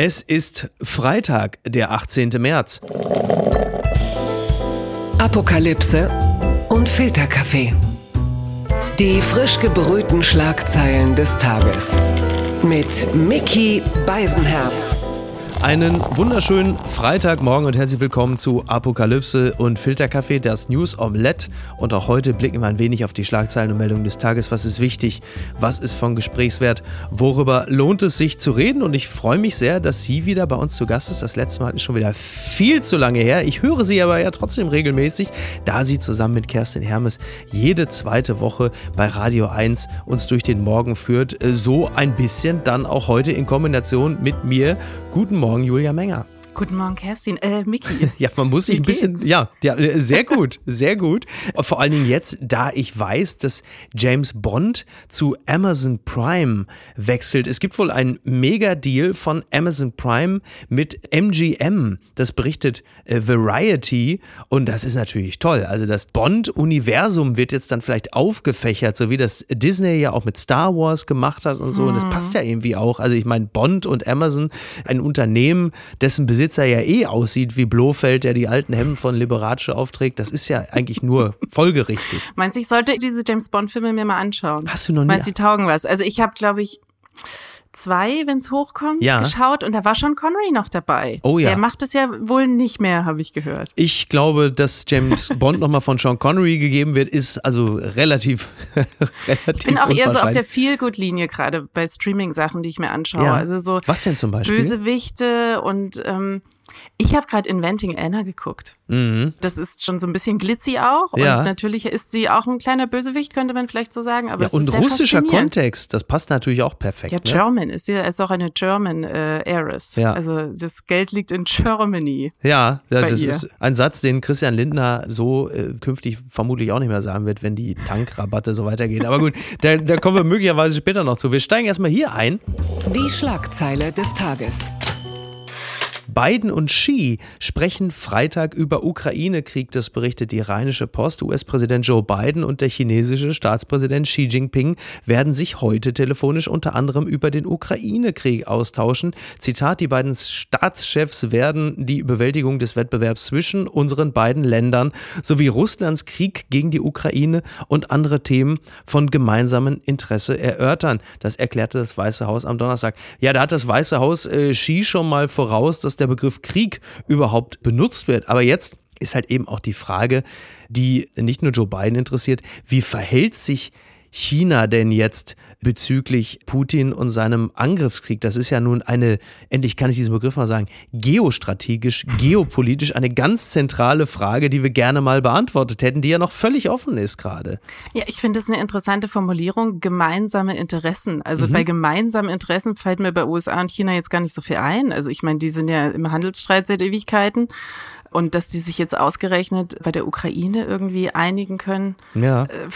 Es ist Freitag, der 18. März. Apokalypse und Filterkaffee. Die frisch gebrühten Schlagzeilen des Tages. Mit Mickey Beisenherz. Einen wunderschönen Freitagmorgen und herzlich willkommen zu Apokalypse und Filterkaffee, das News Omelette. Und auch heute blicken wir ein wenig auf die Schlagzeilen und Meldungen des Tages. Was ist wichtig? Was ist von Gesprächswert? Worüber lohnt es sich zu reden? Und ich freue mich sehr, dass sie wieder bei uns zu Gast ist. Das letzte Mal ist schon wieder viel zu lange her. Ich höre sie aber ja trotzdem regelmäßig, da sie zusammen mit Kerstin Hermes jede zweite Woche bei Radio 1 uns durch den Morgen führt. So ein bisschen dann auch heute in Kombination mit mir. Guten Morgen. Morgen, Julia Menger. Guten Morgen, Kerstin. Äh, Miki. ja, man muss sich ein bisschen. Ja, ja, sehr gut, sehr gut. Vor allen Dingen jetzt, da ich weiß, dass James Bond zu Amazon Prime wechselt. Es gibt wohl einen Mega-Deal von Amazon Prime mit MGM. Das berichtet äh, Variety. Und das ist natürlich toll. Also das Bond-Universum wird jetzt dann vielleicht aufgefächert, so wie das Disney ja auch mit Star Wars gemacht hat und so. Hm. Und das mhm. passt ja irgendwie auch. Also ich meine, Bond und Amazon, ein Unternehmen, dessen Besitz Besitzer ja eh aussieht wie Blofeld, der die alten Hemden von Liberace aufträgt, das ist ja eigentlich nur folgerichtig. Meinst du, ich sollte diese James Bond-Filme mir mal anschauen? Hast du noch nie? Meinst du, die taugen was? Also ich habe, glaube ich zwei, wenn es hochkommt, ja. geschaut und da war Sean Connery noch dabei. Oh ja. Der macht es ja wohl nicht mehr, habe ich gehört. Ich glaube, dass James Bond nochmal von Sean Connery gegeben wird, ist also relativ, relativ Ich bin auch eher so auf der Feel-Good-Linie gerade bei Streaming-Sachen, die ich mir anschaue. Ja. Also so Was denn zum Beispiel? Bösewichte und ähm, ich habe gerade Inventing Anna geguckt. Mhm. Das ist schon so ein bisschen glitzy auch. Ja. Und natürlich ist sie auch ein kleiner Bösewicht, könnte man vielleicht so sagen. Aber ja, und russischer Kontext, das passt natürlich auch perfekt. Ja, ne? German ist sie ist auch eine German äh, Heiress. Ja. Also das Geld liegt in Germany. Ja, ja das ihr. ist ein Satz, den Christian Lindner so äh, künftig vermutlich auch nicht mehr sagen wird, wenn die Tankrabatte so weitergehen. Aber gut, da, da kommen wir möglicherweise später noch zu. Wir steigen erstmal hier ein. Die Schlagzeile des Tages. Biden und Xi sprechen Freitag über Ukraine-Krieg, das berichtet die Rheinische Post. US-Präsident Joe Biden und der chinesische Staatspräsident Xi Jinping werden sich heute telefonisch unter anderem über den Ukraine-Krieg austauschen. Zitat, die beiden Staatschefs werden die Bewältigung des Wettbewerbs zwischen unseren beiden Ländern sowie Russlands Krieg gegen die Ukraine und andere Themen von gemeinsamem Interesse erörtern. Das erklärte das Weiße Haus am Donnerstag. Ja, da hat das Weiße Haus äh, Xi schon mal voraus, dass der Begriff Krieg überhaupt benutzt wird. Aber jetzt ist halt eben auch die Frage, die nicht nur Joe Biden interessiert, wie verhält sich China denn jetzt bezüglich Putin und seinem Angriffskrieg? Das ist ja nun eine, endlich kann ich diesen Begriff mal sagen, geostrategisch, geopolitisch eine ganz zentrale Frage, die wir gerne mal beantwortet hätten, die ja noch völlig offen ist gerade. Ja, ich finde das eine interessante Formulierung, gemeinsame Interessen. Also mhm. bei gemeinsamen Interessen fällt mir bei USA und China jetzt gar nicht so viel ein. Also ich meine, die sind ja im Handelsstreit seit Ewigkeiten. Und dass die sich jetzt ausgerechnet bei der Ukraine irgendwie einigen können. Ja. Äh,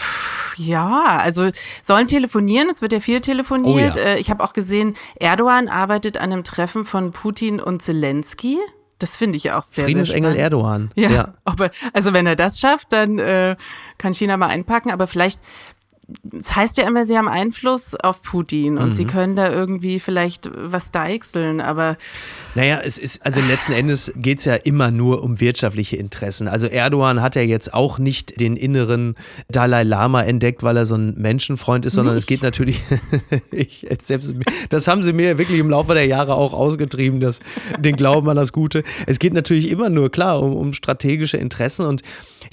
ja, also sollen telefonieren, es wird ja viel telefoniert. Oh ja. Äh, ich habe auch gesehen, Erdogan arbeitet an einem Treffen von Putin und Zelensky. Das finde ich auch sehr, Friedensengel sehr Erdogan. Ja, ja. Aber, also wenn er das schafft, dann äh, kann China mal einpacken. Aber vielleicht es heißt ja immer, sie haben Einfluss auf Putin und mhm. sie können da irgendwie vielleicht was deichseln, aber. Naja, es ist, also letzten Endes geht es ja immer nur um wirtschaftliche Interessen. Also Erdogan hat ja jetzt auch nicht den inneren Dalai Lama entdeckt, weil er so ein Menschenfreund ist, sondern nicht. es geht natürlich, ich, selbst, das haben sie mir wirklich im Laufe der Jahre auch ausgetrieben, das, den Glauben an das Gute. Es geht natürlich immer nur, klar, um, um strategische Interessen und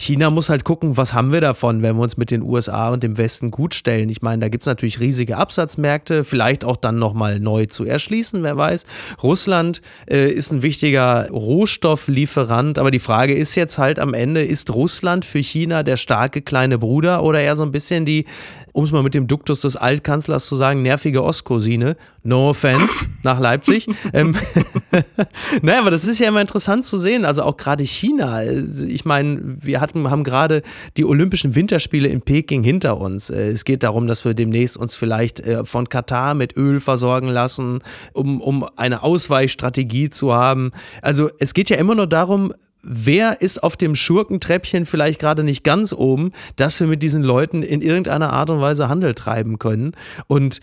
China muss halt gucken, was haben wir davon, wenn wir uns mit den USA und dem Westen gut stellen. Ich meine, da gibt es natürlich riesige Absatzmärkte, vielleicht auch dann nochmal neu zu erschließen, wer weiß. Russland äh, ist ein wichtiger Rohstofflieferant, aber die Frage ist jetzt halt am Ende, ist Russland für China der starke kleine Bruder oder eher so ein bisschen die um es mal mit dem Duktus des Altkanzlers zu sagen, nervige Ostcousine. No offense nach Leipzig. ähm, naja, aber das ist ja immer interessant zu sehen. Also auch gerade China. Ich meine, wir hatten, haben gerade die Olympischen Winterspiele in Peking hinter uns. Äh, es geht darum, dass wir demnächst uns vielleicht äh, von Katar mit Öl versorgen lassen, um, um eine Ausweichstrategie zu haben. Also es geht ja immer nur darum, wer ist auf dem Schurkentreppchen vielleicht gerade nicht ganz oben, dass wir mit diesen Leuten in irgendeiner Art und Weise Handel treiben können. Und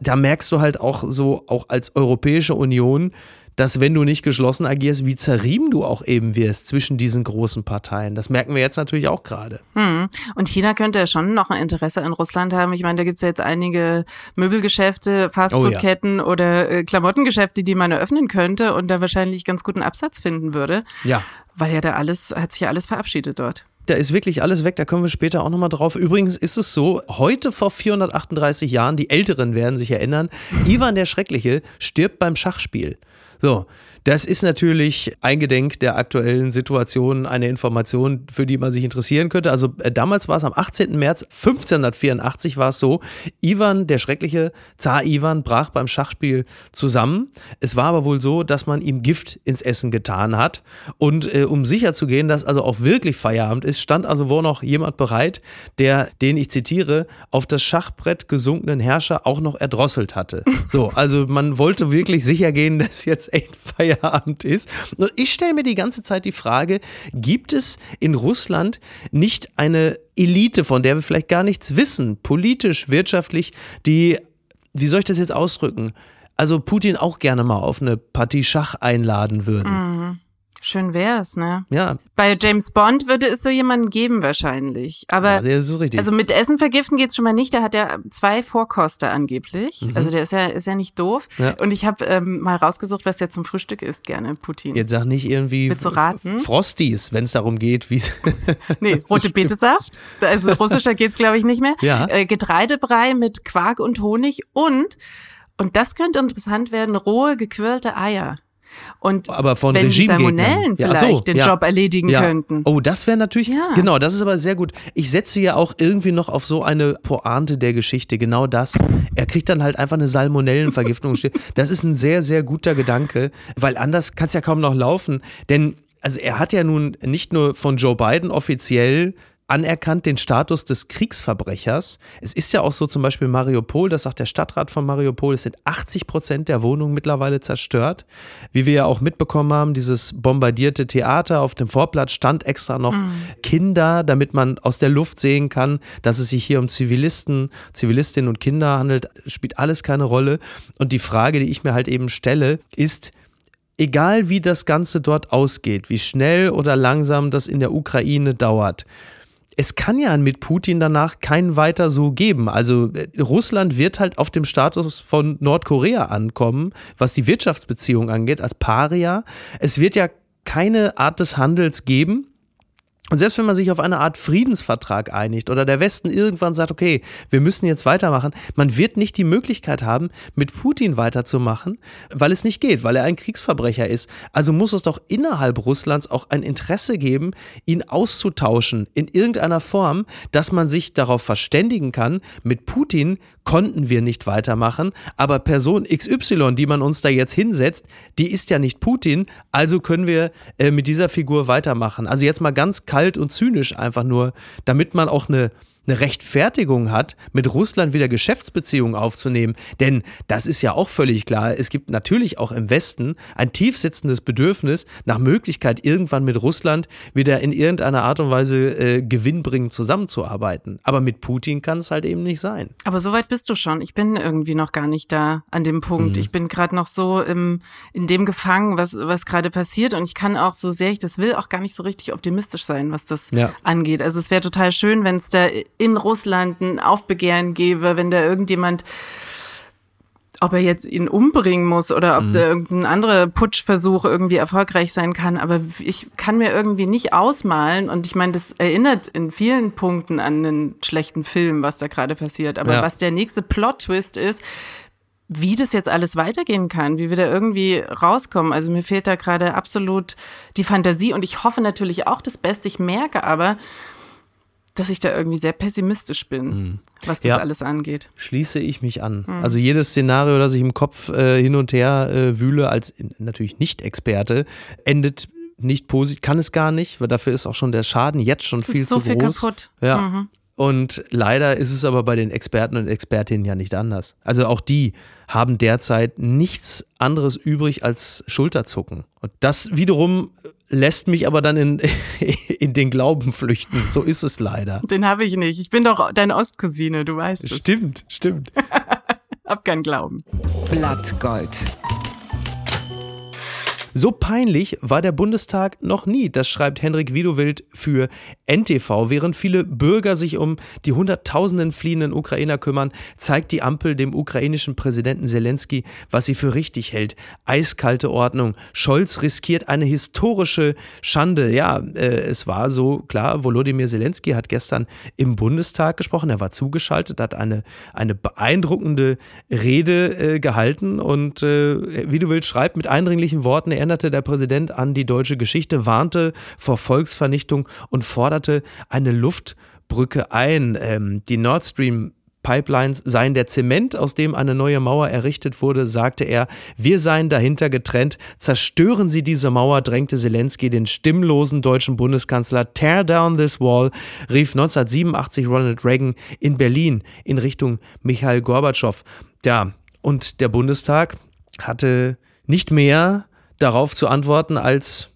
da merkst du halt auch so, auch als Europäische Union, dass wenn du nicht geschlossen agierst, wie zerrieben du auch eben wirst zwischen diesen großen Parteien. Das merken wir jetzt natürlich auch gerade. Hm. Und China könnte ja schon noch ein Interesse an Russland haben. Ich meine, da gibt es ja jetzt einige Möbelgeschäfte, Fastfood-Ketten oh, ja. oder äh, Klamottengeschäfte, die man eröffnen könnte und da wahrscheinlich ganz guten Absatz finden würde. Ja. Weil ja da alles, hat sich ja alles verabschiedet dort. Da ist wirklich alles weg, da kommen wir später auch nochmal drauf. Übrigens ist es so, heute vor 438 Jahren, die Älteren werden sich erinnern, Ivan der Schreckliche stirbt beim Schachspiel. So, das ist natürlich eingedenk der aktuellen Situation eine Information, für die man sich interessieren könnte. Also äh, damals war es am 18. März 1584 war es so, Ivan, der schreckliche Zar Ivan, brach beim Schachspiel zusammen. Es war aber wohl so, dass man ihm Gift ins Essen getan hat. Und äh, um sicher zu gehen, dass also auch wirklich Feierabend ist, stand also wohl noch jemand bereit, der, den ich zitiere, auf das Schachbrett gesunkenen Herrscher auch noch erdrosselt hatte. So, also man wollte wirklich sicher gehen, dass jetzt echt Feierabend ist. Und ich stelle mir die ganze Zeit die Frage, gibt es in Russland nicht eine Elite, von der wir vielleicht gar nichts wissen, politisch, wirtschaftlich, die, wie soll ich das jetzt ausdrücken, also Putin auch gerne mal auf eine Partie Schach einladen würden? Mhm. Schön wär's, ne? Ja. Bei James Bond würde es so jemanden geben wahrscheinlich. Aber ja, das ist richtig. also mit Essen vergiften geht's schon mal nicht. Da hat er zwei Vorkoster angeblich. Mhm. Also der ist ja ist ja nicht doof. Ja. Und ich habe ähm, mal rausgesucht, was der zum Frühstück isst gerne, Putin. Jetzt sag nicht irgendwie Mit so raten. Frosties, wenn es darum geht, wie Nee, rote Betesaft. Also russischer geht's glaube ich nicht mehr. Ja. Äh, Getreidebrei mit Quark und Honig und und das könnte interessant werden, rohe gequirlte Eier. Und aber von wenn die Salmonellen ja, vielleicht so, den ja, Job erledigen ja. könnten. Oh, das wäre natürlich, genau, das ist aber sehr gut. Ich setze ja auch irgendwie noch auf so eine Pointe der Geschichte, genau das. Er kriegt dann halt einfach eine Salmonellenvergiftung. das ist ein sehr, sehr guter Gedanke, weil anders kann es ja kaum noch laufen, denn also er hat ja nun nicht nur von Joe Biden offiziell anerkannt den Status des Kriegsverbrechers. Es ist ja auch so zum Beispiel Mariupol, das sagt der Stadtrat von Mariupol, es sind 80 Prozent der Wohnungen mittlerweile zerstört. Wie wir ja auch mitbekommen haben, dieses bombardierte Theater auf dem Vorplatz stand extra noch Mhm. Kinder, damit man aus der Luft sehen kann, dass es sich hier um Zivilisten, Zivilistinnen und Kinder handelt, spielt alles keine Rolle. Und die Frage, die ich mir halt eben stelle, ist, egal wie das Ganze dort ausgeht, wie schnell oder langsam das in der Ukraine dauert, es kann ja mit Putin danach kein weiter so geben. Also äh, Russland wird halt auf dem Status von Nordkorea ankommen, was die Wirtschaftsbeziehung angeht, als Paria. Es wird ja keine Art des Handels geben. Und selbst wenn man sich auf eine Art Friedensvertrag einigt oder der Westen irgendwann sagt, okay, wir müssen jetzt weitermachen, man wird nicht die Möglichkeit haben, mit Putin weiterzumachen, weil es nicht geht, weil er ein Kriegsverbrecher ist. Also muss es doch innerhalb Russlands auch ein Interesse geben, ihn auszutauschen in irgendeiner Form, dass man sich darauf verständigen kann, mit Putin konnten wir nicht weitermachen, aber Person XY, die man uns da jetzt hinsetzt, die ist ja nicht Putin, also können wir äh, mit dieser Figur weitermachen. Also jetzt mal ganz kalt und zynisch einfach nur, damit man auch eine eine Rechtfertigung hat, mit Russland wieder Geschäftsbeziehungen aufzunehmen. Denn das ist ja auch völlig klar. Es gibt natürlich auch im Westen ein tiefsitzendes Bedürfnis nach Möglichkeit, irgendwann mit Russland wieder in irgendeiner Art und Weise äh, gewinnbringend zusammenzuarbeiten. Aber mit Putin kann es halt eben nicht sein. Aber so weit bist du schon. Ich bin irgendwie noch gar nicht da an dem Punkt. Mhm. Ich bin gerade noch so im, in dem gefangen, was, was gerade passiert. Und ich kann auch, so sehr ich das will, auch gar nicht so richtig optimistisch sein, was das Ja. angeht. Also es wäre total schön, wenn es da in Russland ein Aufbegehren gäbe, wenn da irgendjemand ob er jetzt ihn umbringen muss oder ob da irgendein anderer Putschversuch irgendwie erfolgreich sein kann. Aber ich kann mir irgendwie nicht ausmalen. Und ich meine, das erinnert in vielen Punkten an einen schlechten Film, was da gerade passiert. Aber Ja. was der nächste Plot-Twist ist, wie das jetzt alles weitergehen kann, wie wir da irgendwie rauskommen. Also mir fehlt da gerade absolut die Fantasie und ich hoffe natürlich auch das Beste. Ich merke aber, dass ich da irgendwie sehr pessimistisch bin, was das Ja. alles angeht. Schließe ich mich an. Also jedes Szenario, das ich im Kopf äh, hin und her äh, wühle, als natürlich Nicht-Experte, endet nicht positiv, kann es gar nicht, weil dafür ist auch schon der Schaden jetzt schon viel ist so zu viel groß. kaputt. Ja. Mhm. Und leider ist es aber bei den Experten und Expertinnen ja nicht anders. Also auch die haben derzeit nichts anderes übrig als Schulterzucken. Und das wiederum lässt mich aber dann in, in den Glauben flüchten. So ist es leider. Den habe ich nicht. Ich bin doch deine Ostcousine, du weißt es. Stimmt, stimmt. Hab keinen Glauben. Blattgold. So peinlich war der Bundestag noch nie. Das schreibt Henrik Widowild für NTV. Während viele Bürger sich um die Hunderttausenden fliehenden Ukrainer kümmern, zeigt die Ampel dem ukrainischen Präsidenten Zelensky, was sie für richtig hält. Eiskalte Ordnung. Scholz riskiert eine historische Schande. Ja, äh, es war so klar, Volodymyr Zelensky hat gestern im Bundestag gesprochen. Er war zugeschaltet, hat eine, eine beeindruckende Rede äh, gehalten und äh, Widowild schreibt mit eindringlichen Worten, erinnerte der Präsident an die deutsche Geschichte, warnte vor Volksvernichtung und forderte eine Luftbrücke ein. Ähm, die Nord Stream Pipelines seien der Zement, aus dem eine neue Mauer errichtet wurde, sagte er. Wir seien dahinter getrennt. Zerstören Sie diese Mauer, drängte Zelensky den stimmlosen deutschen Bundeskanzler. Tear down this wall, rief 1987 Ronald Reagan in Berlin in Richtung Michael Gorbatschow. Ja, und der Bundestag hatte nicht mehr darauf zu antworten, als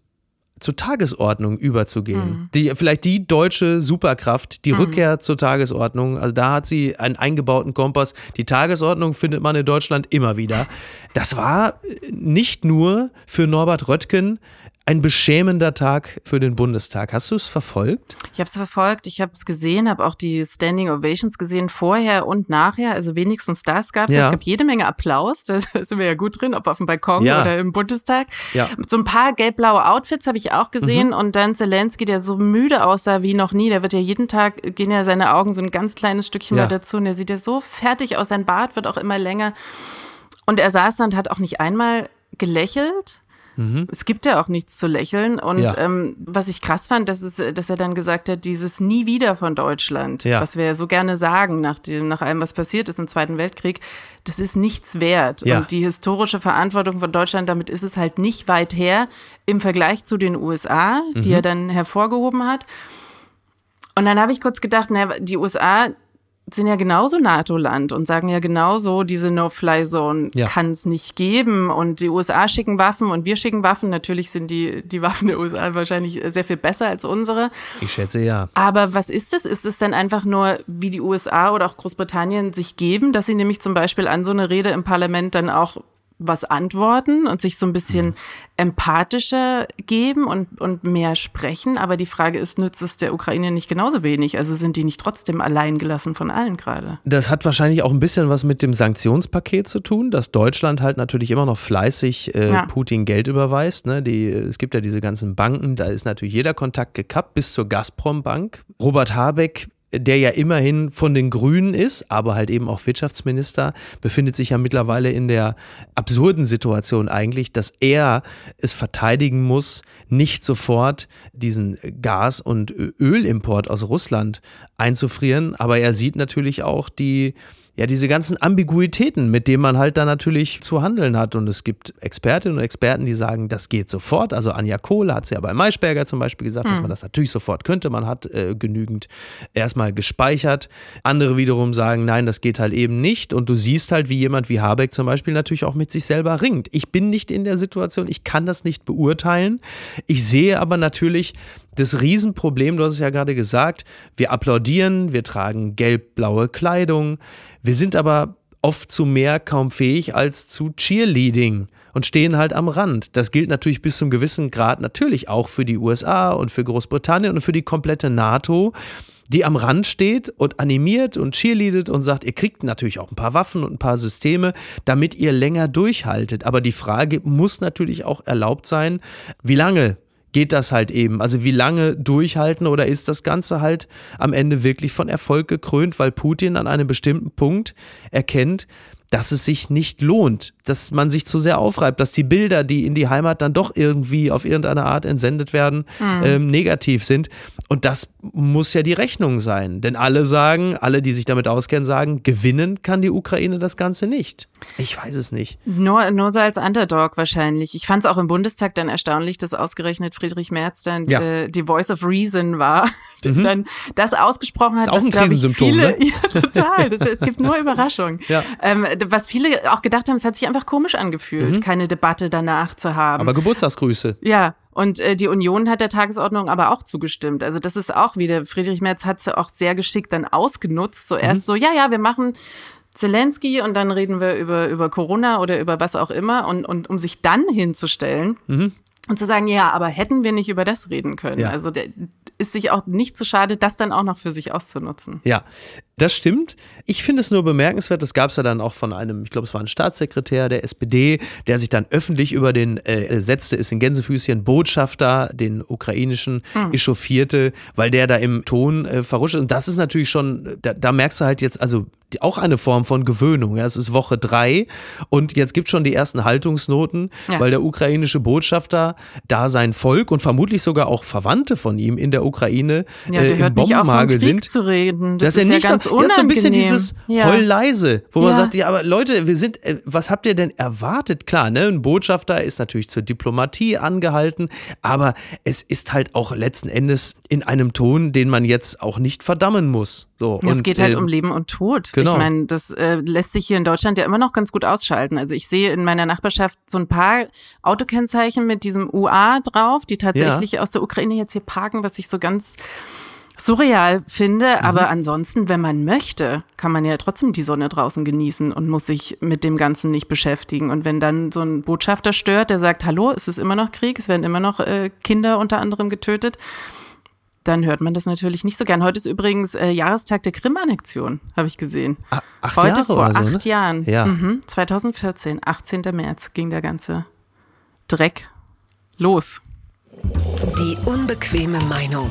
zur Tagesordnung überzugehen. Mhm. Die, vielleicht die deutsche Superkraft, die mhm. Rückkehr zur Tagesordnung. Also da hat sie einen eingebauten Kompass. Die Tagesordnung findet man in Deutschland immer wieder. Das war nicht nur für Norbert Röttgen ein beschämender Tag für den Bundestag. Hast du es verfolgt? Ich habe es verfolgt, ich habe es gesehen, habe auch die Standing Ovations gesehen, vorher und nachher. Also wenigstens das gab es. Ja. Es gab jede Menge Applaus, da sind wir ja gut drin, ob auf dem Balkon ja. oder im Bundestag. Ja. So ein paar gelb-blaue Outfits habe ich auch gesehen mhm. und dann Zelensky, der so müde aussah wie noch nie. Der wird ja jeden Tag, gehen ja seine Augen so ein ganz kleines Stückchen ja. dazu und der sieht ja so fertig aus. Sein Bart wird auch immer länger. Und er saß da und hat auch nicht einmal gelächelt Mhm. Es gibt ja auch nichts zu lächeln. Und ja. ähm, was ich krass fand, dass, es, dass er dann gesagt hat, dieses Nie wieder von Deutschland, ja. was wir ja so gerne sagen nach, dem, nach allem, was passiert ist im Zweiten Weltkrieg, das ist nichts wert. Ja. Und die historische Verantwortung von Deutschland, damit ist es halt nicht weit her im Vergleich zu den USA, die mhm. er dann hervorgehoben hat. Und dann habe ich kurz gedacht, na, die USA, sind ja genauso NATO-Land und sagen ja genauso, diese No-Fly-Zone ja. kann es nicht geben. Und die USA schicken Waffen und wir schicken Waffen. Natürlich sind die, die Waffen der USA wahrscheinlich sehr viel besser als unsere. Ich schätze ja. Aber was ist es? Ist es dann einfach nur, wie die USA oder auch Großbritannien sich geben, dass sie nämlich zum Beispiel an so eine Rede im Parlament dann auch was antworten und sich so ein bisschen mhm. empathischer geben und, und mehr sprechen. Aber die Frage ist, nützt es der Ukraine nicht genauso wenig? Also sind die nicht trotzdem allein gelassen von allen gerade? Das hat wahrscheinlich auch ein bisschen was mit dem Sanktionspaket zu tun, dass Deutschland halt natürlich immer noch fleißig äh, ja. Putin Geld überweist. Ne? Die, es gibt ja diese ganzen Banken, da ist natürlich jeder Kontakt gekappt bis zur Gazprom-Bank. Robert Habeck der ja immerhin von den Grünen ist, aber halt eben auch Wirtschaftsminister, befindet sich ja mittlerweile in der absurden Situation eigentlich, dass er es verteidigen muss, nicht sofort diesen Gas- und Ölimport aus Russland einzufrieren. Aber er sieht natürlich auch die ja, diese ganzen Ambiguitäten, mit denen man halt da natürlich zu handeln hat. Und es gibt Expertinnen und Experten, die sagen, das geht sofort. Also Anja Kohle hat es ja bei Maischberger zum Beispiel gesagt, mhm. dass hm. man das natürlich sofort könnte. Man hat äh, genügend erstmal gespeichert. Andere wiederum sagen, nein, das geht halt eben nicht. Und du siehst halt, wie jemand wie Habeck zum Beispiel natürlich auch mit sich selber ringt. Ich bin nicht in der Situation, ich kann das nicht beurteilen. Ich sehe aber natürlich, das Riesenproblem, du hast es ja gerade gesagt, wir applaudieren, wir tragen gelb-blaue Kleidung, wir sind aber oft zu mehr kaum fähig als zu Cheerleading und stehen halt am Rand. Das gilt natürlich bis zum gewissen Grad natürlich auch für die USA und für Großbritannien und für die komplette NATO, die am Rand steht und animiert und cheerleadet und sagt, ihr kriegt natürlich auch ein paar Waffen und ein paar Systeme, damit ihr länger durchhaltet. Aber die Frage muss natürlich auch erlaubt sein, wie lange geht das halt eben. Also wie lange durchhalten oder ist das Ganze halt am Ende wirklich von Erfolg gekrönt, weil Putin an einem bestimmten Punkt erkennt, dass es sich nicht lohnt, dass man sich zu sehr aufreibt, dass die Bilder, die in die Heimat dann doch irgendwie auf irgendeine Art entsendet werden, mhm. ähm, negativ sind. Und das muss ja die Rechnung sein. Denn alle sagen, alle, die sich damit auskennen, sagen, gewinnen kann die Ukraine das Ganze nicht. Ich weiß es nicht. Nur, nur so als Underdog wahrscheinlich. Ich fand es auch im Bundestag dann erstaunlich, dass ausgerechnet Friedrich Merz dann ja. äh, die Voice of Reason war. Mhm. dann das ausgesprochen hat, ist auch ein Krisensymptom, viele, ne? ja, total. Das, es gibt nur Überraschungen. Ja. Ähm, was viele auch gedacht haben, es hat sich einfach komisch angefühlt, mhm. keine Debatte danach zu haben. Aber Geburtstagsgrüße. Ja, und äh, die Union hat der Tagesordnung aber auch zugestimmt. Also das ist auch wieder, Friedrich Merz hat es ja auch sehr geschickt dann ausgenutzt. So erst mhm. so, ja, ja, wir machen Zelensky und dann reden wir über, über Corona oder über was auch immer und, und um sich dann hinzustellen mhm. Und zu sagen, ja, aber hätten wir nicht über das reden können. Ja. Also der ist sich auch nicht zu schade, das dann auch noch für sich auszunutzen. Ja, das stimmt. Ich finde es nur bemerkenswert, das gab es ja dann auch von einem, ich glaube, es war ein Staatssekretär der SPD, der sich dann öffentlich über den äh, setzte, ist in Gänsefüßchen Botschafter, den ukrainischen, mhm. echauffierte, weil der da im Ton äh, verrutscht. Und das ist natürlich schon, da, da merkst du halt jetzt, also auch eine Form von Gewöhnung. Ja, es ist Woche drei und jetzt gibt es schon die ersten Haltungsnoten, ja. weil der ukrainische Botschafter da sein Volk und vermutlich sogar auch Verwandte von ihm in der Ukraine ja, äh, im Bombenmagel sind. Zu reden. Das, das ist ja nicht ganz unangenehm. Das ist so ein bisschen dieses ja. Heul leise, wo man sagt, ja, aber Leute, wir sind, äh, was habt ihr denn erwartet? Klar, ne, ein Botschafter ist natürlich zur Diplomatie angehalten, aber es ist halt auch letzten Endes in einem Ton, den man jetzt auch nicht verdammen muss. So, es und, geht halt äh, um Leben und Tod. Genau. Ich meine, das äh, lässt sich hier in Deutschland ja immer noch ganz gut ausschalten. Also ich sehe in meiner Nachbarschaft so ein paar Autokennzeichen mit diesem UA drauf, die tatsächlich ja. aus der Ukraine jetzt hier parken, was ich so ganz surreal finde. Mhm. Aber ansonsten, wenn man möchte, kann man ja trotzdem die Sonne draußen genießen und muss sich mit dem Ganzen nicht beschäftigen. Und wenn dann so ein Botschafter stört, der sagt, hallo, es ist immer noch Krieg, es werden immer noch äh, Kinder unter anderem getötet, dann hört man das natürlich nicht so gern. Heute ist übrigens äh, Jahrestag der Krim-Annexion, habe ich gesehen. Ach, Heute Jahre vor so, acht ne? Jahren. Ja. Mhm, 2014, 18. März ging der ganze Dreck los. Die unbequeme Meinung.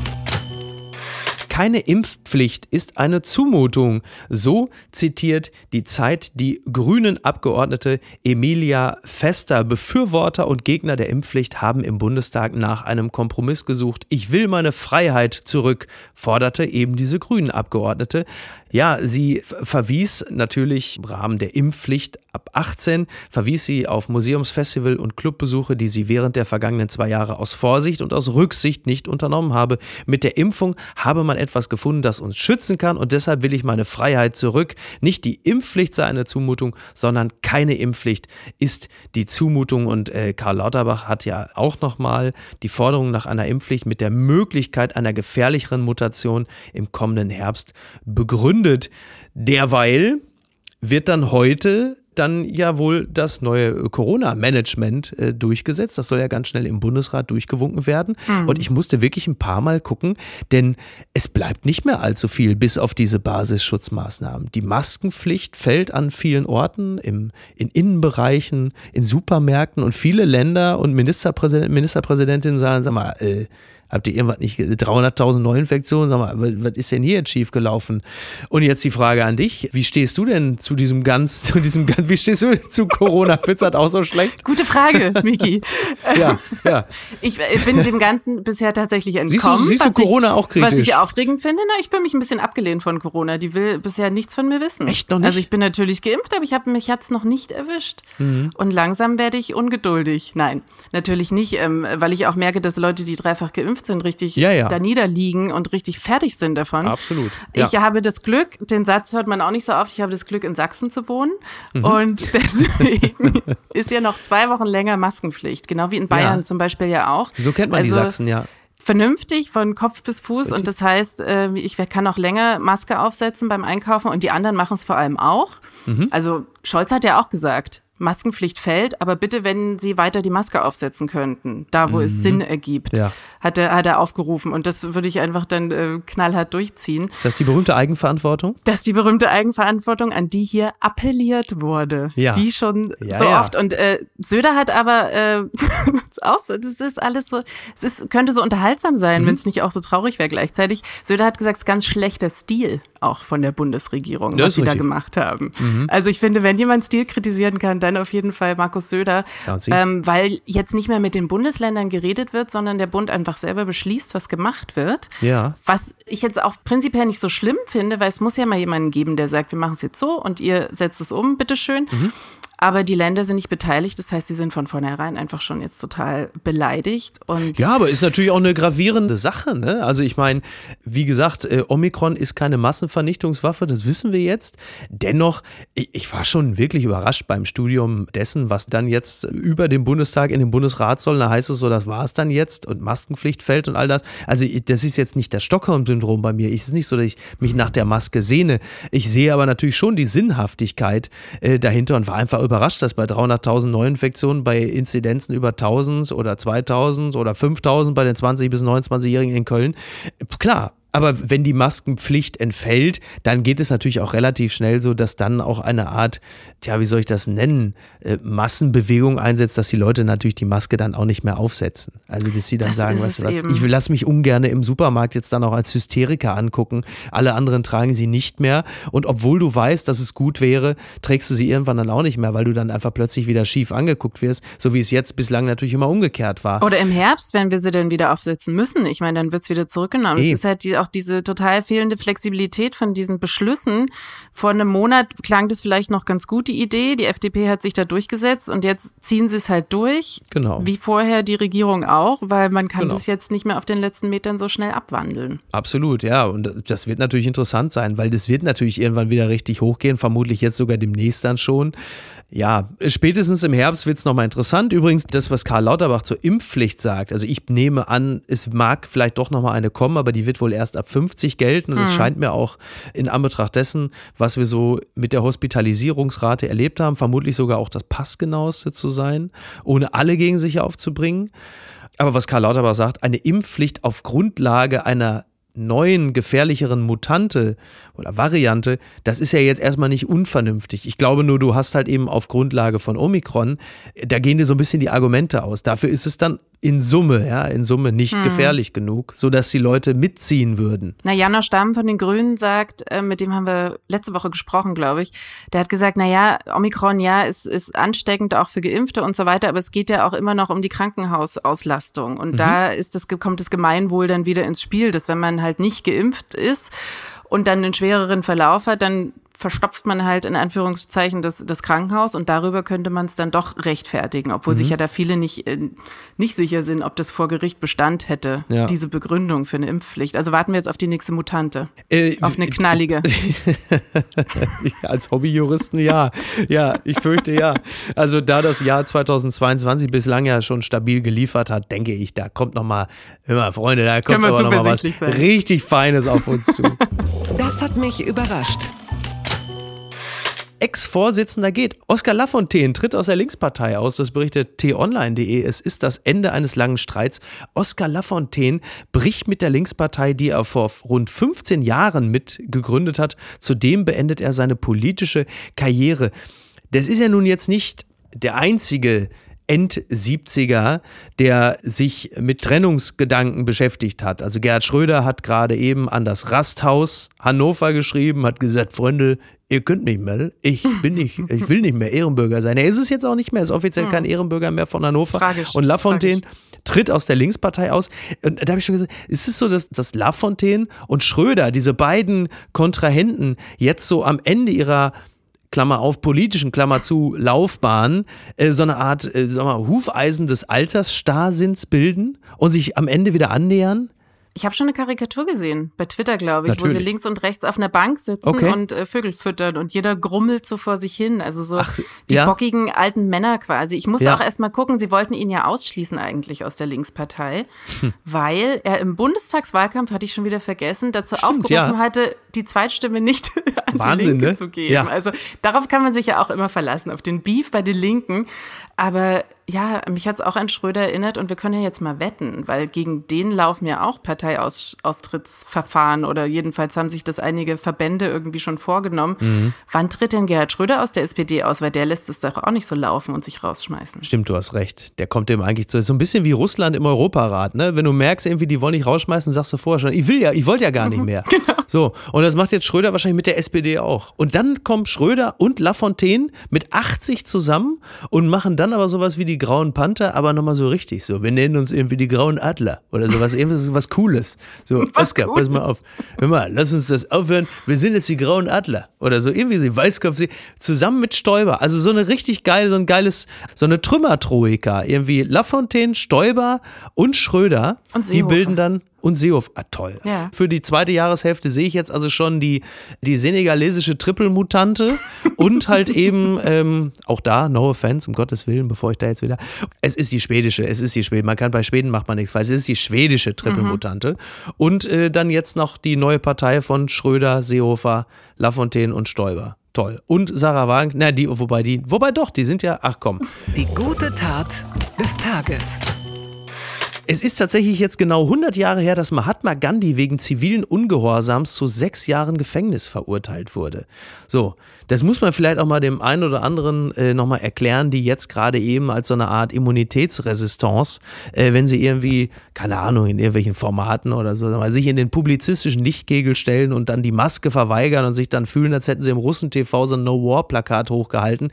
Keine Impfpflicht ist eine Zumutung. So zitiert die Zeit die grünen Abgeordnete Emilia Fester. Befürworter und Gegner der Impfpflicht haben im Bundestag nach einem Kompromiss gesucht. Ich will meine Freiheit zurück, forderte eben diese grünen Abgeordnete. Ja, sie verwies natürlich im Rahmen der Impfpflicht ab 18, verwies sie auf Museumsfestival und Clubbesuche, die sie während der vergangenen zwei Jahre aus Vorsicht und aus Rücksicht nicht unternommen habe. Mit der Impfung habe man etwas gefunden, das uns schützen kann und deshalb will ich meine Freiheit zurück. Nicht die Impfpflicht sei eine Zumutung, sondern keine Impfpflicht ist die Zumutung und äh, Karl Lauterbach hat ja auch nochmal die Forderung nach einer Impfpflicht mit der Möglichkeit einer gefährlicheren Mutation im kommenden Herbst begründet begründet. Derweil wird dann heute dann ja wohl das neue Corona-Management äh, durchgesetzt. Das soll ja ganz schnell im Bundesrat durchgewunken werden. Mhm. Und ich musste wirklich ein paar Mal gucken, denn es bleibt nicht mehr allzu viel bis auf diese Basisschutzmaßnahmen. Die Maskenpflicht fällt an vielen Orten, im, in Innenbereichen, in Supermärkten und viele Länder und Ministerpräsidenten, Ministerpräsidentinnen sagen, sag mal, äh, habt ihr irgendwas nicht, 300.000 Neuinfektionen, sag mal, was ist denn hier jetzt schiefgelaufen? Und jetzt die Frage an dich, wie stehst du denn zu diesem ganz, zu diesem ganz, wie stehst du zu Corona? Findest das auch so schlecht? Gute Frage, Miki. ja, ja. Ich, ich, bin dem Ganzen bisher tatsächlich entkommen. Siehst du, siehst du Corona ich, auch kritisch? Was ich aufregend finde, na, ich fühle mich ein bisschen abgelehnt von Corona. Die will bisher nichts von mir wissen. Echt noch nicht? Also ich bin natürlich geimpft, aber ich habe mich jetzt noch nicht erwischt. Mhm. Und langsam werde ich ungeduldig. Nein, natürlich nicht, ähm, weil ich auch merke, dass Leute, die dreifach geimpft sind, richtig ja, ja. da niederliegen und richtig fertig sind davon. Absolut. Ja. Ich habe das Glück, den Satz hört man auch nicht so oft, ich habe das Glück, in Sachsen zu wohnen. Mhm. Und deswegen ist ja noch zwei Wochen länger Maskenpflicht, genau wie in Bayern zum Beispiel ja auch. So kennt man also, die Sachsen, ja vernünftig von Kopf bis Fuß und das heißt, äh, ich kann auch länger Maske aufsetzen beim Einkaufen und die anderen machen es vor allem auch. Mhm. Also Scholz hat ja auch gesagt, Maskenpflicht fällt, aber bitte, wenn Sie weiter die Maske aufsetzen könnten, da wo mhm. es Sinn ergibt. Ja hat er, hat er aufgerufen. Und das würde ich einfach dann äh, knallhart durchziehen. Ist das die berühmte Eigenverantwortung? Das ist die berühmte Eigenverantwortung, an die hier appelliert wurde. Ja. Wie schon ja, so ja. oft. Und äh, Söder hat aber äh, auch so, das ist alles so, es ist, könnte so unterhaltsam sein, mhm. wenn es nicht auch so traurig wäre gleichzeitig. Söder hat gesagt, es ist ganz schlechter Stil auch von der Bundesregierung, das was sie da gemacht haben. Mhm. Also ich finde, wenn jemand Stil kritisieren kann, dann auf jeden Fall Markus Söder, ähm, weil jetzt nicht mehr mit den Bundesländern geredet wird, sondern der Bund einfach einfach selber beschließt, was gemacht wird. Ja. Was ich jetzt auch prinzipiell nicht so schlimm finde, weil es muss ja mal jemanden geben, der sagt, wir machen es jetzt so und ihr setzt es um, bitteschön. Mhm. Aber die Länder sind nicht beteiligt, das heißt, sie sind von vornherein einfach schon jetzt total beleidigt. Und ja, aber ist natürlich auch eine gravierende Sache. Ne? Also ich meine, wie gesagt, äh, Omikron ist keine Massen Massenvernichtungswaffe, das wissen wir jetzt. Dennoch, ich, ich war schon wirklich überrascht beim Studium dessen, was dann jetzt über den Bundestag in den Bundesrat soll. Da heißt es so, das war es dann jetzt und Maskenpflicht fällt und all das. Also das ist jetzt nicht das Stockholm-Syndrom bei mir. Es ist nicht so, dass ich mich nach der Maske sehne. Ich sehe aber natürlich schon die Sinnhaftigkeit äh, dahinter und war einfach überrascht, dass bei 300.000 Neuinfektionen, bei Inzidenzen über 1000 oder 2000 oder 5000 bei den 20- bis 29-Jährigen in Köln, klar, aber wenn die Maskenpflicht entfällt, dann geht es natürlich auch relativ schnell so, dass dann auch eine Art, ja, wie soll ich das nennen, äh, Massenbewegung einsetzt, dass die Leute natürlich die Maske dann auch nicht mehr aufsetzen. Also, dass sie dann das sagen, weißt du was, ich lass mich ungern im Supermarkt jetzt dann auch als Hysteriker angucken. Alle anderen tragen sie nicht mehr. Und obwohl du weißt, dass es gut wäre, trägst du sie irgendwann dann auch nicht mehr, weil du dann einfach plötzlich wieder schief angeguckt wirst, so wie es jetzt bislang natürlich immer umgekehrt war. Oder im Herbst, wenn wir sie dann wieder aufsetzen müssen. Ich meine, dann wird es wieder zurückgenommen. Es ist halt die auch diese total fehlende Flexibilität von diesen Beschlüssen. Vor einem Monat klang das vielleicht noch ganz gut, die Idee. Die FDP hat sich da durchgesetzt und jetzt ziehen sie es halt durch. Genau. Wie vorher die Regierung auch, weil man kann genau. das jetzt nicht mehr auf den letzten Metern so schnell abwandeln. Absolut, ja. Und das wird natürlich interessant sein, weil das wird natürlich irgendwann wieder richtig hochgehen, vermutlich jetzt sogar demnächst dann schon. Ja, spätestens im Herbst wird es nochmal interessant. Übrigens, das, was Karl Lauterbach zur Impfpflicht sagt, also ich nehme an, es mag vielleicht doch nochmal eine kommen, aber die wird wohl erst ab 50 gelten. Und es mhm. scheint mir auch in Anbetracht dessen, was wir so mit der Hospitalisierungsrate erlebt haben, vermutlich sogar auch das passgenaueste zu sein, ohne alle gegen sich aufzubringen. Aber was Karl Lauterbach sagt, eine Impfpflicht auf Grundlage einer neuen, gefährlicheren Mutante oder Variante, das ist ja jetzt erstmal nicht unvernünftig. Ich glaube nur, du hast halt eben auf Grundlage von Omikron, da gehen dir so ein bisschen die Argumente aus. Dafür ist es dann in Summe, ja, in Summe nicht hm. gefährlich genug, sodass die Leute mitziehen würden. Na, Jana Stamm von den Grünen sagt, äh, mit dem haben wir letzte Woche gesprochen, glaube ich, der hat gesagt, na ja, Omikron, ja, ist, ist ansteckend auch für Geimpfte und so weiter, aber es geht ja auch immer noch um die Krankenhausauslastung. Und mhm. da ist das, kommt das Gemeinwohl dann wieder ins Spiel, dass wenn man halt nicht geimpft ist und dann einen schwereren Verlauf hat, dann verstopft man halt in Anführungszeichen das, das Krankenhaus und darüber könnte man es dann doch rechtfertigen, obwohl mhm. sich ja da viele nicht, äh, nicht sicher sind, ob das vor Gericht Bestand hätte, ja. diese Begründung für eine Impfpflicht. Also warten wir jetzt auf die nächste Mutante. Äh, auf eine knallige. Als Hobbyjuristen ja. Ja, ich fürchte ja. Also da das Jahr 2022 bislang ja schon stabil geliefert hat, denke ich, da kommt nochmal, immer Freunde, da kommt noch mal was sein. richtig Feines auf uns zu. Das hat mich überrascht. Ex-Vorsitzender geht. Oskar Lafontaine tritt aus der Linkspartei aus. Das berichtet t-online.de. Es ist das Ende eines langen Streits. Oskar Lafontaine bricht mit der Linkspartei, die er vor rund 15 Jahren mitgegründet hat. Zudem beendet er seine politische Karriere. Das ist ja nun jetzt nicht der einzige End-70er, der sich mit Trennungsgedanken beschäftigt hat. Also Gerhard Schröder hat gerade eben an das Rasthaus Hannover geschrieben, hat gesagt, Freunde, ihr könnt mich mal, ich bin nicht, ich will nicht mehr Ehrenbürger sein. Er ist es jetzt auch nicht mehr, ist offiziell kein hm. Ehrenbürger mehr von Hannover. Tragisch. Und Lafontaine Tragisch. tritt aus der Linkspartei aus. Und da habe ich schon gesagt, ist es so, dass, dass Lafontaine und Schröder, diese beiden Kontrahenten, jetzt so am Ende ihrer Klammer auf, politischen, Klammer zu, Laufbahn, äh, so eine Art, äh, sag mal, Hufeisen des Altersstarrsinns bilden und sich am Ende wieder annähern? Ich habe schon eine Karikatur gesehen, bei Twitter, glaube ich, Natürlich. wo sie links und rechts auf einer Bank sitzen okay. und äh, Vögel füttern und jeder grummelt so vor sich hin. Also so Ach, die ja? bockigen alten Männer quasi. Ich musste ja. auch erst mal gucken, sie wollten ihn ja ausschließen eigentlich aus der Linkspartei, hm. weil er im Bundestagswahlkampf, hatte ich schon wieder vergessen, dazu Stimmt, aufgerufen ja. hatte, die Zweitstimme nicht an Wahnsinn, die Linke ne? zu geben. Also darauf kann man sich ja auch immer verlassen, auf den Beef bei den Linken. Aber ja, mich hat es auch an Schröder erinnert und wir können ja jetzt mal wetten, weil gegen den laufen ja auch Parteiaustrittsverfahren oder jedenfalls haben sich das einige Verbände irgendwie schon vorgenommen. Mhm. Wann tritt denn Gerhard Schröder aus der SPD aus? Weil der lässt es doch auch nicht so laufen und sich rausschmeißen. Stimmt, du hast recht. Der kommt dem eigentlich zu. So ein bisschen wie Russland im Europarat, ne? Wenn du merkst, irgendwie, die wollen nicht rausschmeißen, sagst du vorher schon, ich will ja, ich wollte ja gar nicht mehr. genau. So, und das macht jetzt Schröder wahrscheinlich mit der SPD auch. Und dann kommen Schröder und Lafontaine mit 80 zusammen und machen dann aber sowas wie die Grauen Panther, aber nochmal so richtig so. Wir nennen uns irgendwie die Grauen Adler oder sowas, irgendwas was Cooles. So, was Oskar, Cooles. pass mal auf. Hör mal, lass uns das aufhören. Wir sind jetzt die Grauen Adler oder so, irgendwie die Weißkopf, zusammen mit Stoiber. Also so eine richtig geile, so ein geiles, so eine Trümmertroika. Irgendwie Lafontaine, Stoiber und Schröder. Und die bilden dann und Seehofer. Ah, toll. Ja. Für die zweite Jahreshälfte sehe ich jetzt also schon die, die senegalesische Trippelmutante und halt eben, ähm, auch da, no offense, um Gottes Willen, bevor ich da jetzt wieder. Es ist die schwedische, es ist die Schwedische. Man kann bei Schweden macht man nichts falsch. Es ist die schwedische Trippelmutante. Und äh, dann jetzt noch die neue Partei von Schröder, Seehofer, Lafontaine und Stoiber. Toll. Und Sarah Wagen, na, die, wobei die, wobei doch, die sind ja, ach komm. Die gute Tat des Tages. Es ist tatsächlich jetzt genau 100 Jahre her, dass Mahatma Gandhi wegen zivilen Ungehorsams zu sechs Jahren Gefängnis verurteilt wurde. So, das muss man vielleicht auch mal dem einen oder anderen äh, nochmal erklären, die jetzt gerade eben als so eine Art Immunitätsresistance, äh, wenn sie irgendwie, keine Ahnung, in irgendwelchen Formaten oder so, sich in den publizistischen Lichtkegel stellen und dann die Maske verweigern und sich dann fühlen, als hätten sie im Russen-TV so ein No-War-Plakat hochgehalten.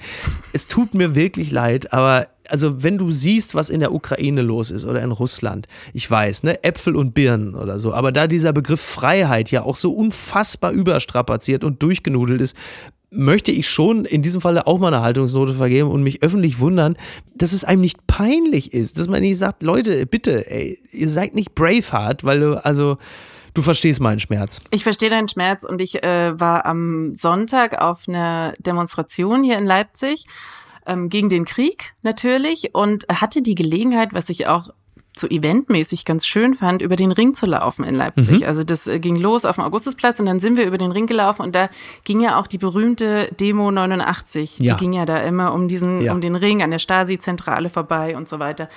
Es tut mir wirklich leid, aber also wenn du siehst, was in der Ukraine los ist oder in Russland, ich weiß, ne, Äpfel und Birnen oder so, aber da dieser Begriff Freiheit ja auch so unfassbar überstrapaziert und durchgenudelt ist, möchte ich schon in diesem Falle auch mal eine Haltungsnote vergeben und mich öffentlich wundern, dass es einem nicht peinlich ist, dass man nicht sagt, Leute, bitte, ey, ihr seid nicht Braveheart, weil du, also, du verstehst meinen Schmerz. Ich verstehe deinen Schmerz und ich äh, war am Sonntag auf einer Demonstration hier in Leipzig ähm, gegen den Krieg natürlich und hatte die Gelegenheit, was ich auch so eventmäßig ganz schön fand, über den Ring zu laufen in Leipzig. Mhm. Also das äh, ging los auf dem Augustusplatz und dann sind wir über den Ring gelaufen und da ging ja auch die berühmte Demo 89. Ja. Die ging ja da immer um diesen, Ja. um den Ring an der Stasi-Zentrale vorbei und so weiter.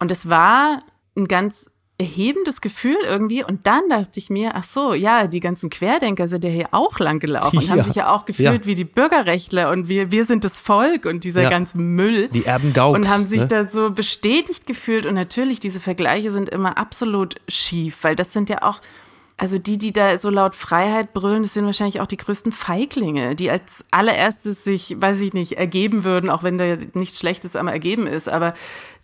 Und es war ein ganz erhebendes Gefühl irgendwie. Und dann dachte ich mir, ach so, ja, die ganzen Querdenker sind ja hier auch lang gelaufen und haben Ja. sich ja auch gefühlt Ja. wie die Bürgerrechtler und wir, wir sind das Volk und dieser Ja. ganze Müll. Die Erben Gauks. Und haben sich ne? da so bestätigt gefühlt. Und natürlich, diese Vergleiche sind immer absolut schief, weil das sind ja auch, also die, die da so laut Freiheit brüllen, das sind wahrscheinlich auch die größten Feiglinge, die als allererstes sich, weiß ich nicht, ergeben würden, auch wenn da nichts Schlechtes am Ergeben ist, aber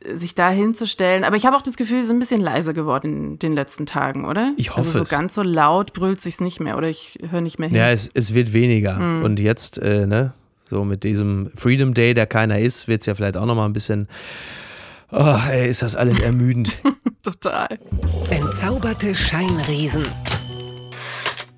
äh, sich da hinzustellen. Aber ich habe auch das Gefühl, sie sind ein bisschen leiser geworden in den letzten Tagen, oder? Ich hoffe Also so es. ganz so laut brüllt sich's nicht mehr, oder ich höre nicht mehr hin. Ja, es, es wird weniger. Hm. Und jetzt, äh, ne, so mit diesem Freedom Day, der keiner ist, wird es ja vielleicht auch nochmal ein bisschen. Oh, ey, ist das alles ermüdend. Total. Entzauberte Scheinriesen.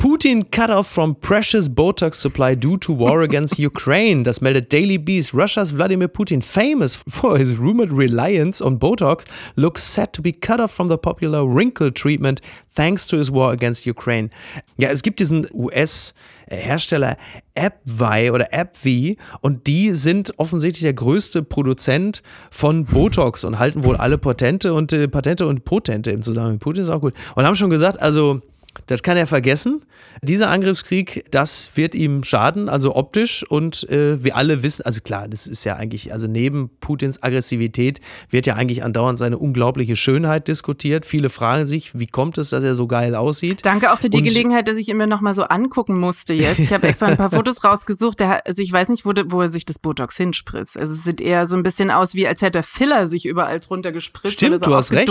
Putin cut off from precious Botox supply due to war against Ukraine. Das meldet Daily Beast. Russia's Vladimir Putin, famous for his rumored reliance on Botox, looks set to be cut off from the popular wrinkle treatment thanks to his war against Ukraine. Ja, es gibt diesen US-Hersteller AppVi oder AppV und die sind offensichtlich der größte Produzent von Botox und halten wohl alle Patente und äh, Patente und Potente im Zusammenhang mit Putin ist auch gut. Und haben schon gesagt, also das kann er vergessen. Dieser Angriffskrieg, das wird ihm schaden, also optisch. Und äh, wir alle wissen, also klar, das ist ja eigentlich, also neben Putins Aggressivität wird ja eigentlich andauernd seine unglaubliche Schönheit diskutiert. Viele fragen sich, wie kommt es, dass er so geil aussieht? Danke auch für die Und- Gelegenheit, dass ich ihn mir nochmal so angucken musste jetzt. Ich habe extra ein paar Fotos rausgesucht. Der, also ich weiß nicht, wo, der, wo er sich das Botox hinspritzt. Also es sieht eher so ein bisschen aus, wie als hätte er Filler sich überall drunter gespritzt, Stimmt, weil er so du hast recht.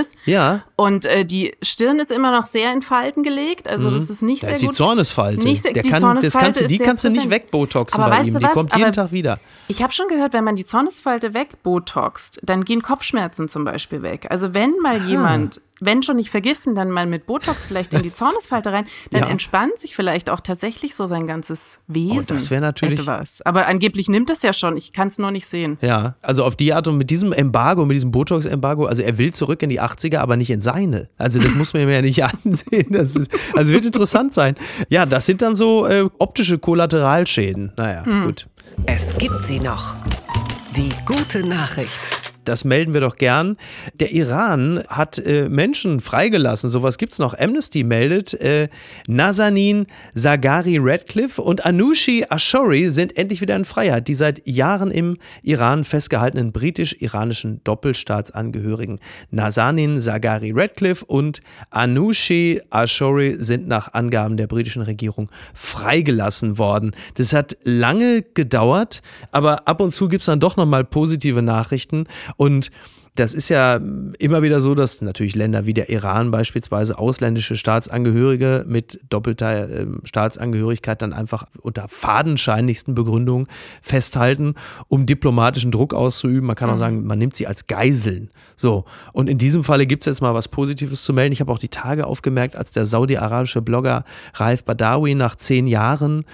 ist. Ja, Und äh, die Stirn ist immer noch sehr in Falten gelegt. Also das ist nicht da sehr ist die gut. Zornesfalte. Nicht sehr- Der die kann, das Zornesfalte kannst du, die kannst du nicht wegbotoxen Aber bei weißt ihm. du Die was? kommt jeden Aber- Tag wieder. Ich habe schon gehört, wenn man die Zornesfalte wegbotoxt, dann gehen Kopfschmerzen zum Beispiel weg. Also wenn mal jemand, wenn schon nicht vergiften, dann mal mit Botox vielleicht in die Zornesfalte rein, dann Ja. entspannt sich vielleicht auch tatsächlich so sein ganzes Wesen. Oh, das wär natürlich- etwas. Aber angeblich nimmt es ja schon. Ich kann es nur nicht sehen. Ja, also auf die Art und mit diesem Embargo, mit diesem Botox-Embargo, also er will zurück in die 80er, aber nicht in seine. Also das muss man mir ja nicht ansehen. Das ist, also wird interessant sein. Ja, das sind dann so äh, optische Kollateralschäden. Naja, gut. Es gibt sie noch. Die gute Nachricht. Das melden wir doch gern. Der Iran hat äh, Menschen freigelassen. Sowas gibt's noch. Amnesty meldet, äh, Nazanin Zaghari Radcliffe und Anushi Ashori sind endlich wieder in Freiheit. Die seit Jahren im Iran festgehaltenen britisch-iranischen Doppelstaatsangehörigen. Nazanin Zaghari Radcliffe und Anushi Ashori sind nach Angaben der britischen Regierung freigelassen worden. Das hat lange gedauert, aber ab und zu gibt's dann doch nochmal positive Nachrichten. Und das ist ja immer wieder so, dass natürlich Länder wie der Iran beispielsweise ausländische Staatsangehörige mit doppelter äh, Staatsangehörigkeit dann einfach unter fadenscheinlichsten Begründungen festhalten, um diplomatischen Druck auszuüben. Man kann auch mhm. sagen, man nimmt sie als Geiseln. So. Und in diesem Falle gibt es jetzt mal was Positives zu melden. Ich habe auch die Tage aufgemerkt, als der saudi-arabische Blogger Raif Badawi nach zehn Jahren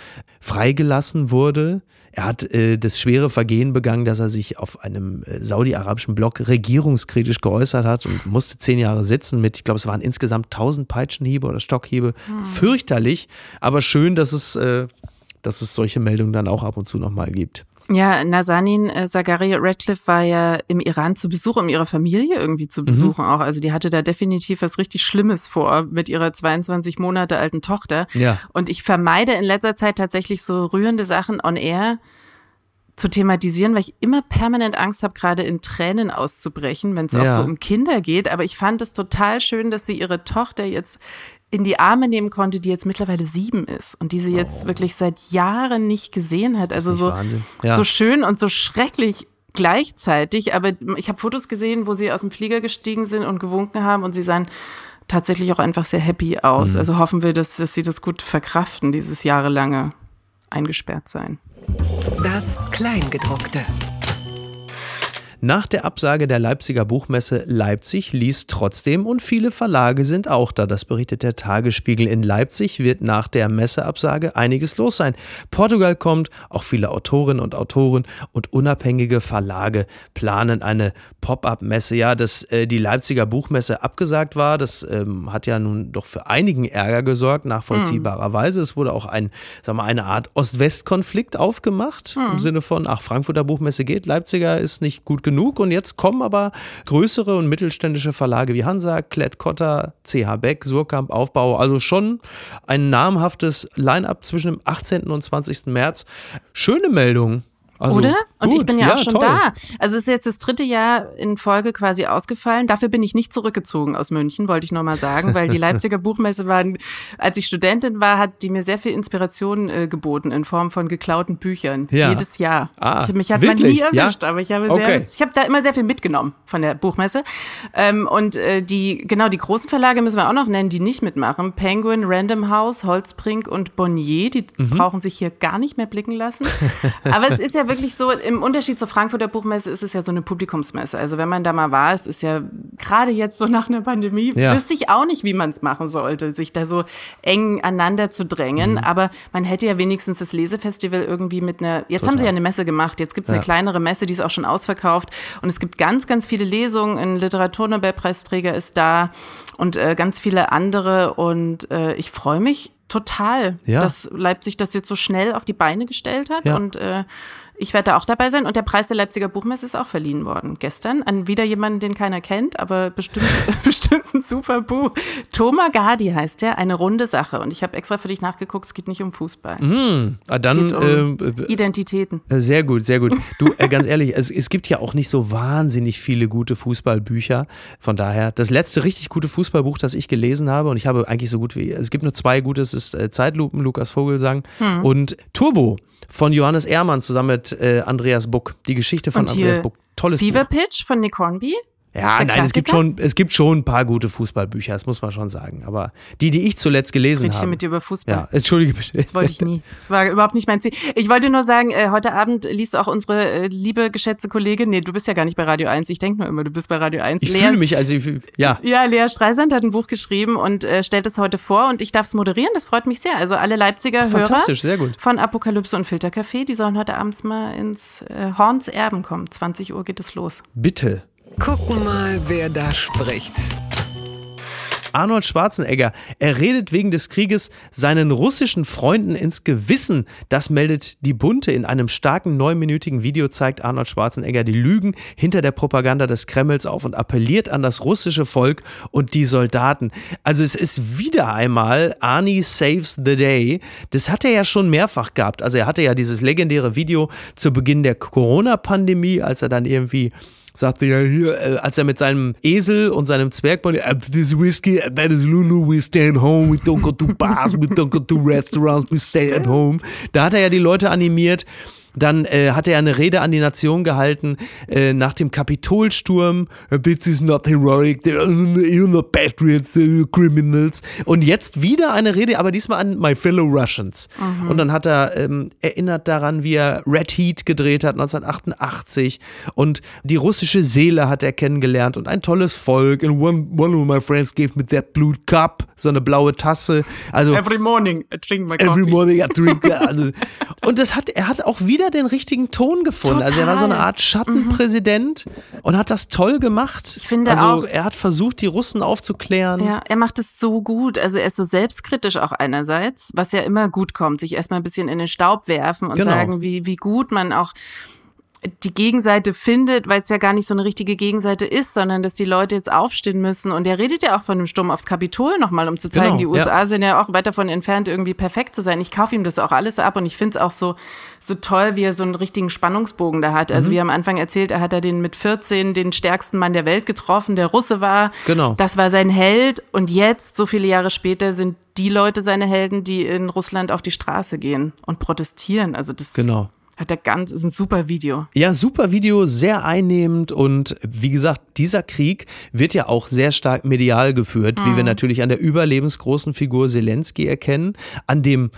freigelassen wurde. Er hat äh, das schwere Vergehen begangen, dass er sich auf einem äh, saudi-arabischen Blog regierungskritisch geäußert hat und musste zehn Jahre sitzen mit, ich glaube, es waren insgesamt tausend Peitschenhiebe oder Stockhiebe. Hm. Fürchterlich, aber schön, dass es, äh, dass es solche Meldungen dann auch ab und zu nochmal gibt. Ja, Nazanin äh, Zagaria Radcliffe war ja im Iran zu Besuch, um ihre Familie irgendwie zu mhm. besuchen mhm. auch. Also die hatte da definitiv was richtig Schlimmes vor mit ihrer 22 Monate alten Tochter. Ja. Und ich vermeide in letzter Zeit tatsächlich so rührende Sachen on air zu thematisieren, weil ich immer permanent Angst habe, gerade in Tränen auszubrechen, wenn es ja. auch so um Kinder geht. Aber ich fand es total schön, dass sie ihre Tochter jetzt in die Arme nehmen konnte, die jetzt mittlerweile sieben ist und die sie jetzt oh. wirklich seit Jahren nicht gesehen hat. Also so, ja. so schön und so schrecklich gleichzeitig. Aber ich habe Fotos gesehen, wo sie aus dem Flieger gestiegen sind und gewunken haben und sie sahen tatsächlich auch einfach sehr happy aus. Mhm. Also hoffen wir, dass, dass sie das gut verkraften, dieses jahrelange eingesperrt sein. Das Kleingedruckte. Nach der Absage der Leipziger Buchmesse Leipzig liest trotzdem und viele Verlage sind auch da. Das berichtet der Tagesspiegel. In Leipzig wird nach der Messeabsage einiges los sein. Portugal kommt, auch viele Autorinnen und Autoren und unabhängige Verlage planen eine Pop-up-Messe. Ja, dass äh, die Leipziger Buchmesse abgesagt war, das ähm, hat ja nun doch für einigen Ärger gesorgt, nachvollziehbarerweise. Mhm. Es wurde auch ein, sagen wir, eine Art Ost-West-Konflikt aufgemacht, mhm. im Sinne von, ach, Frankfurter Buchmesse geht, Leipziger ist nicht gut genug genug. Und jetzt kommen aber größere und mittelständische Verlage wie Hansa, Klett Cotta, CH Beck, Surkamp, Aufbau. Also schon ein namhaftes Line-up zwischen dem 18. und 20. März. Schöne Meldung. Also, Oder? Und gut. ich bin ja, ja auch schon toll. da. Also es ist jetzt das dritte Jahr in Folge quasi ausgefallen. Dafür bin ich nicht zurückgezogen aus München, wollte ich nochmal sagen, weil die Leipziger Buchmesse waren, als ich Studentin war, hat die mir sehr viel Inspiration äh, geboten in Form von geklauten Büchern. Ja. Jedes Jahr. Ah, mich hat wirklich? man nie erwischt, ja? aber ich habe okay. ich habe da immer sehr viel mitgenommen von der Buchmesse. Ähm, und äh, die, genau, die großen Verlage müssen wir auch noch nennen, die nicht mitmachen. Penguin, Random House, Holzbrink und Bonnier, die mhm. brauchen sich hier gar nicht mehr blicken lassen. Aber es ist ja wirklich so, im Unterschied zur Frankfurter Buchmesse ist es ja so eine Publikumsmesse. Also wenn man da mal war, es ist ja gerade jetzt so nach einer Pandemie, ja. wüsste ich auch nicht, wie man es machen sollte, sich da so eng aneinander zu drängen. Mhm. Aber man hätte ja wenigstens das Lesefestival irgendwie mit einer, jetzt Total. haben sie ja eine Messe gemacht, jetzt gibt es ja. eine kleinere Messe, die ist auch schon ausverkauft. Und es gibt ganz, ganz viele Lesungen. Ein Literaturnobelpreisträger ist da und äh, ganz viele andere. Und äh, ich freue mich total, ja. dass Leipzig das jetzt so schnell auf die Beine gestellt hat. Ja. Und äh, ich werde da auch dabei sein und der Preis der Leipziger Buchmesse ist auch verliehen worden gestern an wieder jemanden, den keiner kennt, aber bestimmt, bestimmt ein super Buch. Thomas Gardi heißt der, eine runde Sache. Und ich habe extra für dich nachgeguckt, es geht nicht um Fußball. Mhm. Ah, dann, es geht um äh, Identitäten. Äh, sehr gut, sehr gut. Du, äh, ganz ehrlich, es, es gibt ja auch nicht so wahnsinnig viele gute Fußballbücher. Von daher, das letzte richtig gute Fußballbuch, das ich gelesen habe, und ich habe eigentlich so gut wie, es gibt nur zwei gute, es ist äh, Zeitlupen, Lukas Vogelsang hm. und Turbo von Johannes Ehrmann zusammen mit äh, Andreas Buck. Die Geschichte von Andreas Buck. Tolles Fever Buch. Pitch von Nick Hornby. Ja, nein, es gibt, schon, es gibt schon ein paar gute Fußballbücher, das muss man schon sagen. Aber die, die ich zuletzt gelesen habe. Ich mit dir über Fußball. Ja, entschuldige bitte. Das wollte ich nie. Das war überhaupt nicht mein Ziel. Ich wollte nur sagen, äh, heute Abend liest auch unsere äh, liebe, geschätzte Kollegin, nee, du bist ja gar nicht bei Radio 1, ich denke nur immer, du bist bei Radio 1. Ich Lea, fühle mich, also, ich, ja. Ja, Lea Streisand hat ein Buch geschrieben und äh, stellt es heute vor und ich darf es moderieren, das freut mich sehr. Also alle Leipziger Fantastisch, Hörer sehr gut. von Apokalypse und Filtercafé, die sollen heute abends mal ins äh, Horns Erben kommen. 20 Uhr geht es los. Bitte. Gucken mal, wer da spricht. Arnold Schwarzenegger. Er redet wegen des Krieges seinen russischen Freunden ins Gewissen. Das meldet die Bunte. In einem starken neunminütigen Video zeigt Arnold Schwarzenegger die Lügen hinter der Propaganda des Kremls auf und appelliert an das russische Volk und die Soldaten. Also es ist wieder einmal Arnie Saves the Day. Das hat er ja schon mehrfach gehabt. Also er hatte ja dieses legendäre Video zu Beginn der Corona-Pandemie, als er dann irgendwie sagte ja hier, äh, als er mit seinem Esel und seinem Zwergbond, this whiskey, that is Lulu, we stay at home, we don't go to bars, we don't go to restaurants, we stay at home. Da hat er ja die Leute animiert, Dann äh, hat er eine Rede an die Nation gehalten äh, nach dem Kapitolsturm. This is not heroic, you're not patriots, you're criminals. Und jetzt wieder eine Rede, aber diesmal an My Fellow Russians. Mhm. Und dann hat er ähm, erinnert daran, wie er Red Heat gedreht hat 1988 und die russische Seele hat er kennengelernt und ein tolles Volk. And one, one of my friends gave me that blue cup, so eine blaue Tasse. Also every morning I drink my coffee. Every morning I drink. also, und das hat er hat auch wieder den richtigen Ton gefunden. Total. Also er war so eine Art Schattenpräsident mhm. und hat das toll gemacht. Ich finde also auch. Er hat versucht, die Russen aufzuklären. Ja, er macht es so gut. Also er ist so selbstkritisch auch einerseits, was ja immer gut kommt, sich erstmal ein bisschen in den Staub werfen und genau. sagen, wie, wie gut man auch die Gegenseite findet, weil es ja gar nicht so eine richtige Gegenseite ist, sondern dass die Leute jetzt aufstehen müssen. Und er redet ja auch von dem Sturm aufs Kapitol nochmal, um zu zeigen, genau, die USA ja. sind ja auch weit davon entfernt, irgendwie perfekt zu sein. Ich kaufe ihm das auch alles ab und ich finde es auch so, so toll, wie er so einen richtigen Spannungsbogen da hat. Also mhm. wie er am Anfang erzählt, er hat da den mit 14 den stärksten Mann der Welt getroffen, der Russe war. Genau. Das war sein Held. Und jetzt, so viele Jahre später, sind die Leute seine Helden, die in Russland auf die Straße gehen und protestieren. Also das genau. Hat er ganz, ist ein super Video. Ja, super Video, sehr einnehmend und wie gesagt, dieser Krieg wird ja auch sehr stark medial geführt, mhm. wie wir mhm. natürlich an der überlebensgroßen Figur Zelensky erkennen, an dem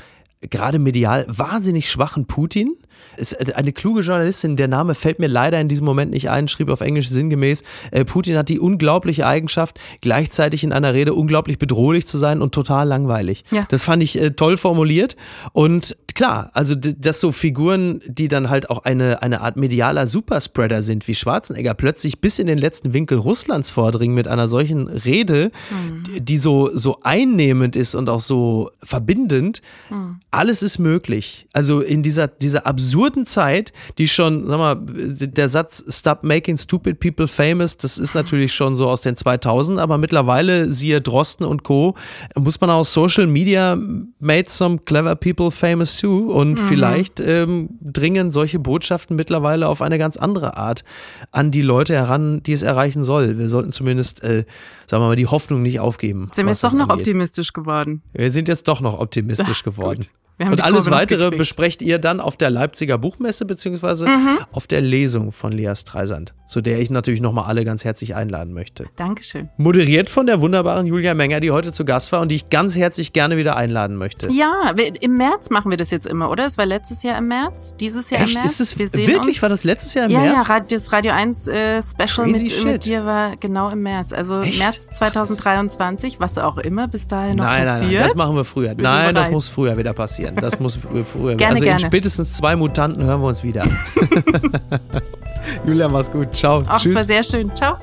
gerade medial wahnsinnig schwachen Putin ist äh, eine kluge Journalistin, der Name fällt mir leider in diesem Moment nicht ein, schrieb auf Englisch sinngemäß, äh, Putin hat die unglaubliche Eigenschaft, gleichzeitig in einer Rede unglaublich bedrohlich zu sein und total langweilig. Ja. Das fand ich äh, toll formuliert und klar, also dass so Figuren, die dann halt auch eine, eine Art medialer Superspreader sind, wie Schwarzenegger, plötzlich bis in den letzten Winkel Russlands vordringen mit einer solchen Rede, mhm. die so, so einnehmend ist und auch so verbindend, mhm. alles ist möglich. Also in dieser, dieser absurden Zeit, die schon, sag mal, der Satz Stop making stupid people famous, das ist natürlich schon so aus den 2000, aber mittlerweile, siehe Drosten und Co., muss man aus Social Media made some clever people famous too und mhm. vielleicht ähm, dringen solche Botschaften mittlerweile auf eine ganz andere Art an die Leute heran, die es erreichen soll. Wir sollten zumindest, äh, sagen wir mal, die Hoffnung nicht aufgeben. Sind wir jetzt doch noch angeht. optimistisch geworden? Wir sind jetzt doch noch optimistisch geworden. Gut. Und alles weitere besprecht ihr dann auf der Leipziger Buchmesse beziehungsweise mhm. auf der Lesung von Lea Streisand, zu der ich natürlich nochmal alle ganz herzlich einladen möchte. Dankeschön. Moderiert von der wunderbaren Julia Menger, die heute zu Gast war und die ich ganz herzlich gerne wieder einladen möchte. Ja, im März machen wir das jetzt immer, oder? Es war letztes Jahr im März, dieses Jahr Echt? im März. Ist es wirklich? Uns. War das letztes Jahr im ja, März? Ja, das Radio 1 äh, Special mit, mit, dir war genau im März. Also Echt? März 2023, was auch immer bis dahin noch nein, passiert. Nein, nein, das machen wir früher. Wir nein, das muss früher wieder passieren. Das muss früher. Gerne, also gerne. in spätestens zwei Mutanten hören wir uns wieder. Julia, mach's gut. Ciao. Ach, Tschüss. es war sehr schön. Ciao.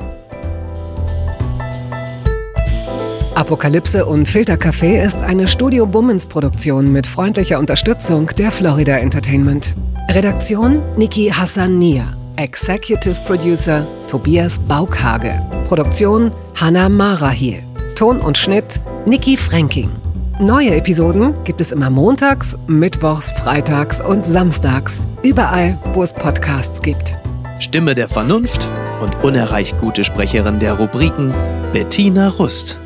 Apokalypse und Filtercafé ist eine Studio Bummens Produktion mit freundlicher Unterstützung der Florida Entertainment. Redaktion Niki Hassania. Executive Producer Tobias Baukhage. Produktion Hannah Marahiel. Ton und Schnitt Niki Fränking. Neue Episoden gibt es immer montags, mittwochs, freitags und samstags. Überall, wo es Podcasts gibt. Stimme der Vernunft und unerreicht gute Sprecherin der Rubriken Bettina Rust.